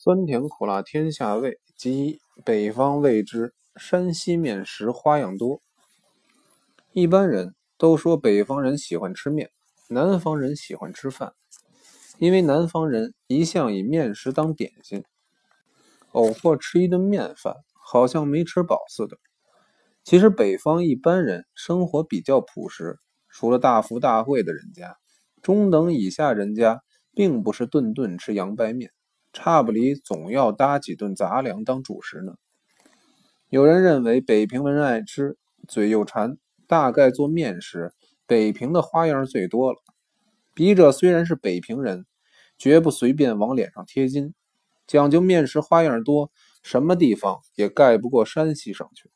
酸甜苦辣天下味，即北方谓之山西面食，花样多。一般人都说北方人喜欢吃面，南方人喜欢吃饭，因为南方人一向以面食当点心，偶或吃一顿面饭，好像没吃饱似的。其实北方一般人生活比较朴实，除了大富大贵的人家，中等以下人家并不是顿顿吃洋白面。差不离总要搭几顿杂粮当主食呢。有人认为北平人爱吃，嘴又馋，大概做面食，北平的花样最多了。笔者虽然是北平人，绝不随便往脸上贴金，讲究面食花样多，什么地方也盖不过山西省去。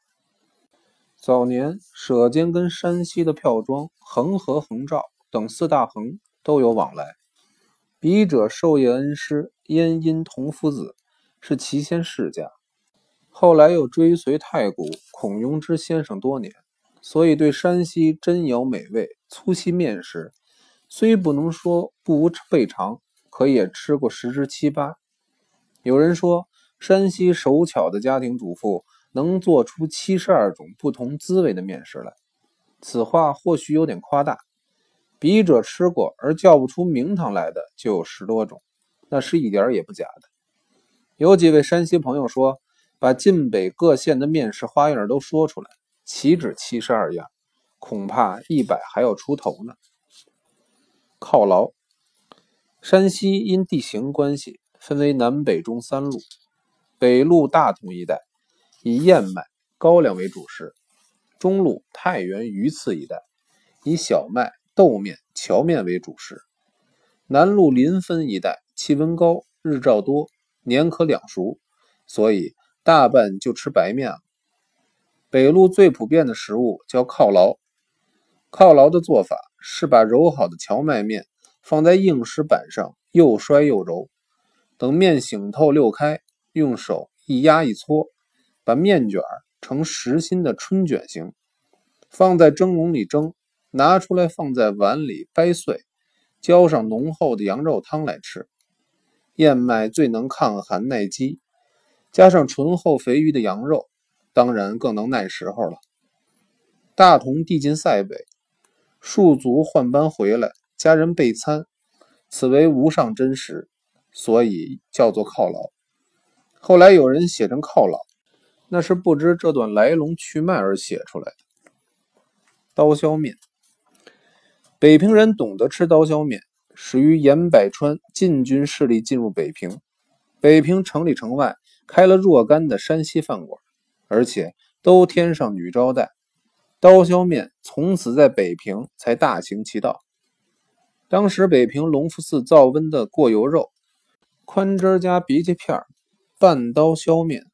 早年舍监跟山西的票庄恒河、恒兆等四大恒都有往来。笔者授业恩师燕阴同夫子是祁县世家，后来又追随太古孔雍之先生多年，所以对山西真肴美味、粗细面食，虽不能说不无备尝，可也吃过十之七八。有人说，山西手巧的家庭主妇能做出七十二种不同滋味的面食来，此话或许有点夸大。笔者吃过而叫不出名堂来的就有十多种，那是一点也不假的。有几位山西朋友说，把晋北各县的面食花样都说出来，岂止七十二样，恐怕一百还要出头呢。犒劳，山西因地形关系分为南北中三路，北路大同一带以燕麦、高粱为主食，中路太原、榆次一带以小麦。豆面、荞面为主食。南路临汾一带气温高，日照多，年可两熟，所以大半就吃白面了。北路最普遍的食物叫犒劳。犒劳的做法是把揉好的荞麦面放在硬石板上，又摔又揉，等面醒透溜开，用手一压一搓，把面卷成实心的春卷形，放在蒸笼里蒸。拿出来放在碗里掰碎，浇上浓厚的羊肉汤来吃。燕麦最能抗寒耐饥，加上醇厚肥腴的羊肉，当然更能耐时候了。大同地进塞北，戍卒换班回来，家人备餐，此为无上珍食，所以叫做犒劳。后来有人写成犒劳，那是不知这段来龙去脉而写出来的。刀削面。北平人懂得吃刀削面，始于严百川禁军势力进入北平，北平城里城外开了若干的山西饭馆，而且都添上女招待，刀削面从此在北平才大行其道。当时北平隆福寺造温的过油肉、宽汁加荸荠片、半刀削面，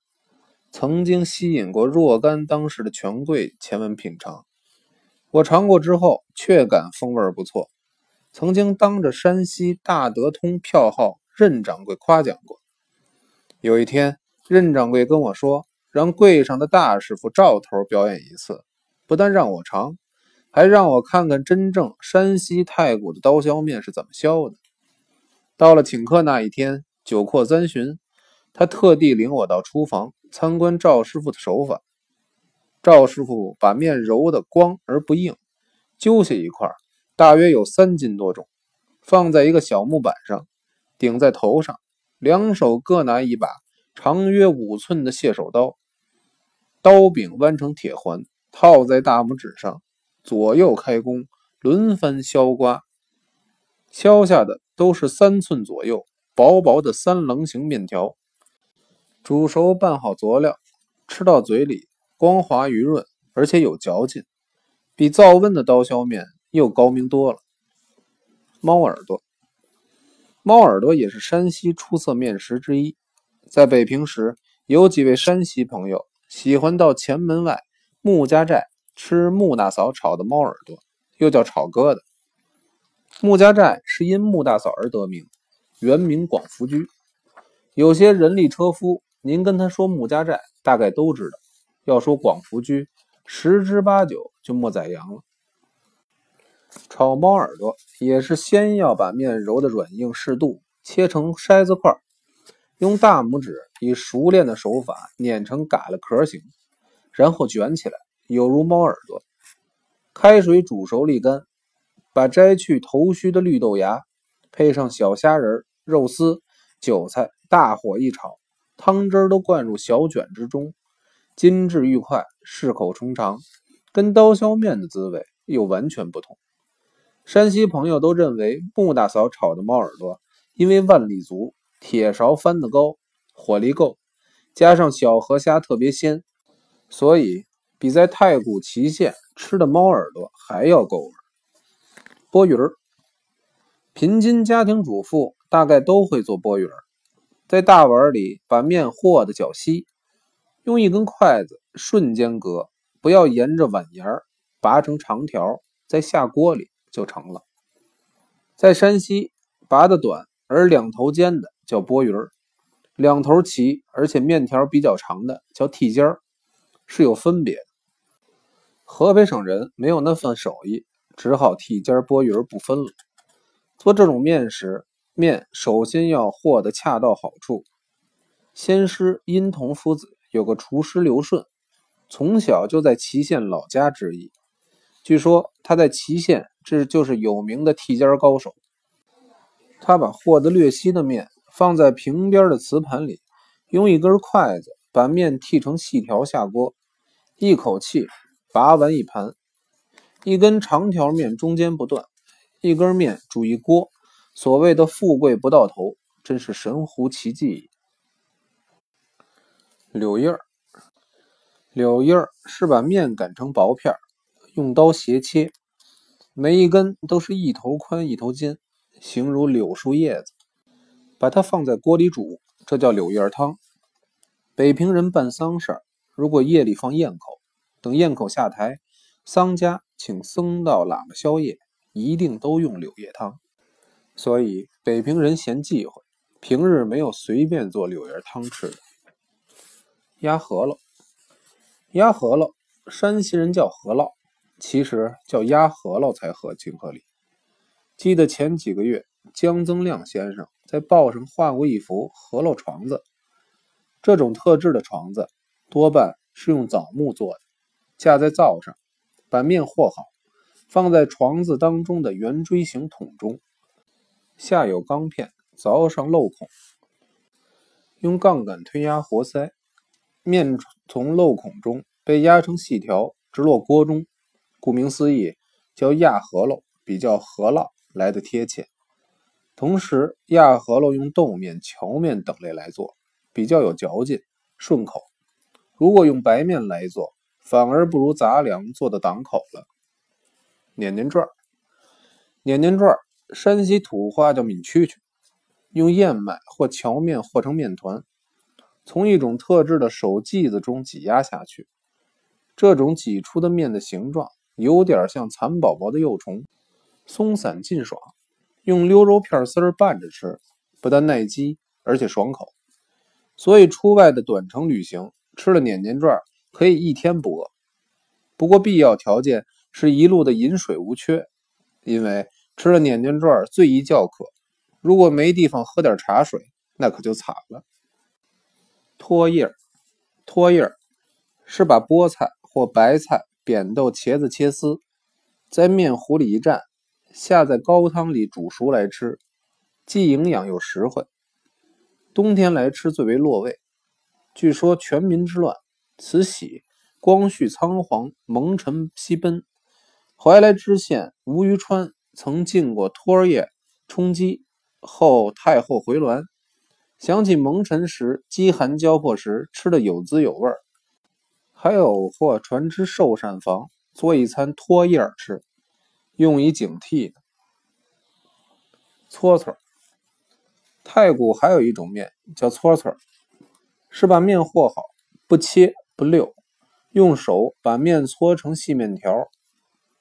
曾经吸引过若干当时的权贵前往品尝。我尝过之后，确感风味不错。曾经当着山西大德通票号任掌柜夸奖过。有一天，任掌柜跟我说，让柜上的大师傅赵头表演一次，不但让我尝，还让我看看真正山西太谷的刀削面是怎么削的。到了请客那一天，酒阔三巡，他特地领我到厨房参观赵师傅的手法。赵师傅把面揉得光而不硬，揪下一块，大约有三斤多重，放在一个小木板上，顶在头上，两手各拿一把长约五寸的蟹手刀，刀柄弯成铁环，套在大拇指上，左右开弓，轮番削刮，削下的都是三寸左右薄薄的三棱形面条。煮熟拌好佐料，吃到嘴里。光滑余润，而且有嚼劲，比灶温的刀削面又高明多了。猫耳朵，猫耳朵也是山西出色面食之一。在北平时，有几位山西朋友喜欢到前门外穆家寨吃穆大嫂炒的猫耳朵，又叫炒疙瘩。穆家寨是因穆大嫂而得名，原名广福居。有些人力车夫，您跟他说穆家寨，大概都知道。要说广福居，十之八九就莫宰羊了。炒猫耳朵也是先要把面揉的软硬适度，切成筛子块，用大拇指以熟练的手法碾成嘎了壳形，然后卷起来，有如猫耳朵。开水煮熟沥干，把摘去头须的绿豆芽，配上小虾仁、肉丝、韭菜，大火一炒，汤汁都灌入小卷之中，筋致愉快，适口充肠，跟刀削面的滋味又完全不同。山西朋友都认为穆大嫂炒的猫耳朵，因为腕力足。铁勺翻得高，火力够，加上小河虾特别鲜，所以比在太谷祁县吃的猫耳朵还要够味。钵盂儿，平津家庭主妇大概都会做钵盂儿，在大碗里把面和得较稀，用一根筷子瞬间割，不要沿着碗沿儿拔成长条，再下锅里就成了。在山西，拔的短而两头尖的。叫拨鱼儿，两头齐而且面条比较长的叫剔尖儿，是有分别的。河北省人没有那份手艺，只好剔尖儿拨鱼儿不分了。做这种面时，面首先要和得恰到好处。先师殷同夫子有个厨师刘顺，从小就在祁县老家制艺，据说他在祁县这就是有名的剃尖高手。他把和得略稀的面。放在平边的瓷盘里，用一根筷子把面剃成细条下锅，一口气拔完一盘。一根长条面中间不断，一根面煮一锅。所谓的富贵不到头，真是神乎其技。柳叶儿，柳叶儿是把面擀成薄片，用刀斜切，每一根都是一头宽一头尖，形如柳树叶子。把它放在锅里煮，这叫柳叶汤。北平人办丧事如果夜里放宴口，等宴口下台，丧家请僧道喇嘛宵夜，一定都用柳叶汤。所以北平人嫌忌讳，平日没有随便做柳叶汤吃的。鸭饸饹，鸭饸饹，山西人叫饸烙，其实叫压饸饹才合情合理。记得前几个月，江增亮先生。在报上画过一幅饸饹床子，这种特制的床子多半是用枣木做的，架在灶上，把面和好，放在床子当中的圆锥形桶中，下有钢片凿上漏孔，用杠杆推压活塞，面从漏孔中被压成细条，直落锅中。顾名思义，叫压饸饹，比较饸烙来的贴切。同时，压饸饹用豆面、荞面等类来做，比较有嚼劲、顺口。如果用白面来做，反而不如杂粮做的挡口了。碾碾转，碾碾转儿，山西土话叫抿蛐蛐，用燕麦或荞面和成面团，从一种特制的手剂子中挤压下去。这种挤出的面的形状，有点像蚕宝宝的幼虫，松散劲爽。用溜肉片丝拌着吃，不但耐饥，而且爽口。所以出外的短程旅行，吃了碾碾转可以一天不饿。不过必要条件是一路的饮水无缺，因为吃了碾碾转最易叫渴。如果没地方喝点茶水，那可就惨了。脱叶儿，脱叶是把菠菜或白菜、扁豆、茄子切丝，在面糊里一蘸。下在高汤里煮熟来吃，既营养又实惠。冬天来吃最为落味。据说全民之乱，慈禧光绪仓皇蒙尘西奔，怀来知县吴于川曾进过托儿叶充饥，后太后回銮，想起蒙尘时饥寒交迫时吃的有滋有味儿，还有或传之寿膳房做一餐托叶吃。用以警惕的。搓搓，太谷还有一种面叫搓搓，是把面和好，不切不溜，用手把面搓成细面条，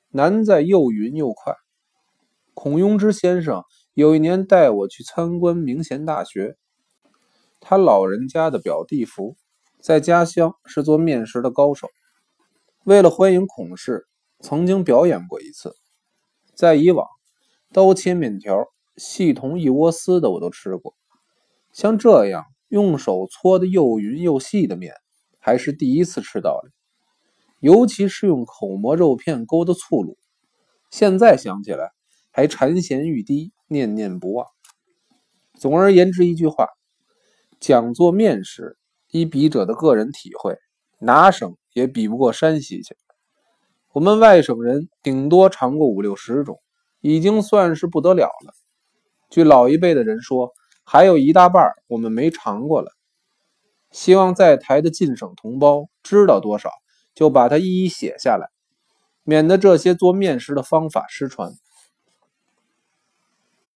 难在又匀又快。孔雍之先生有一年带我去参观明贤大学，他老人家的表弟夫在家乡是做面食的高手，为了欢迎孔氏，曾经表演过一次。在以往，刀切面条细同一窝丝的我都吃过，像这样用手搓的又匀又细的面，还是第一次吃到的。尤其是用口蘑肉片勾的醋卤，现在想起来还馋涎欲滴，念念不忘。总而言之，一句话，讲做面食，依笔者的个人体会，哪省也比不过山西去。我们外省人顶多尝过五六十种，已经算是不得了了。据老一辈的人说，还有一大半我们没尝过了。希望在台的晋省同胞知道多少，就把它一一写下来，免得这些做面食的方法失传。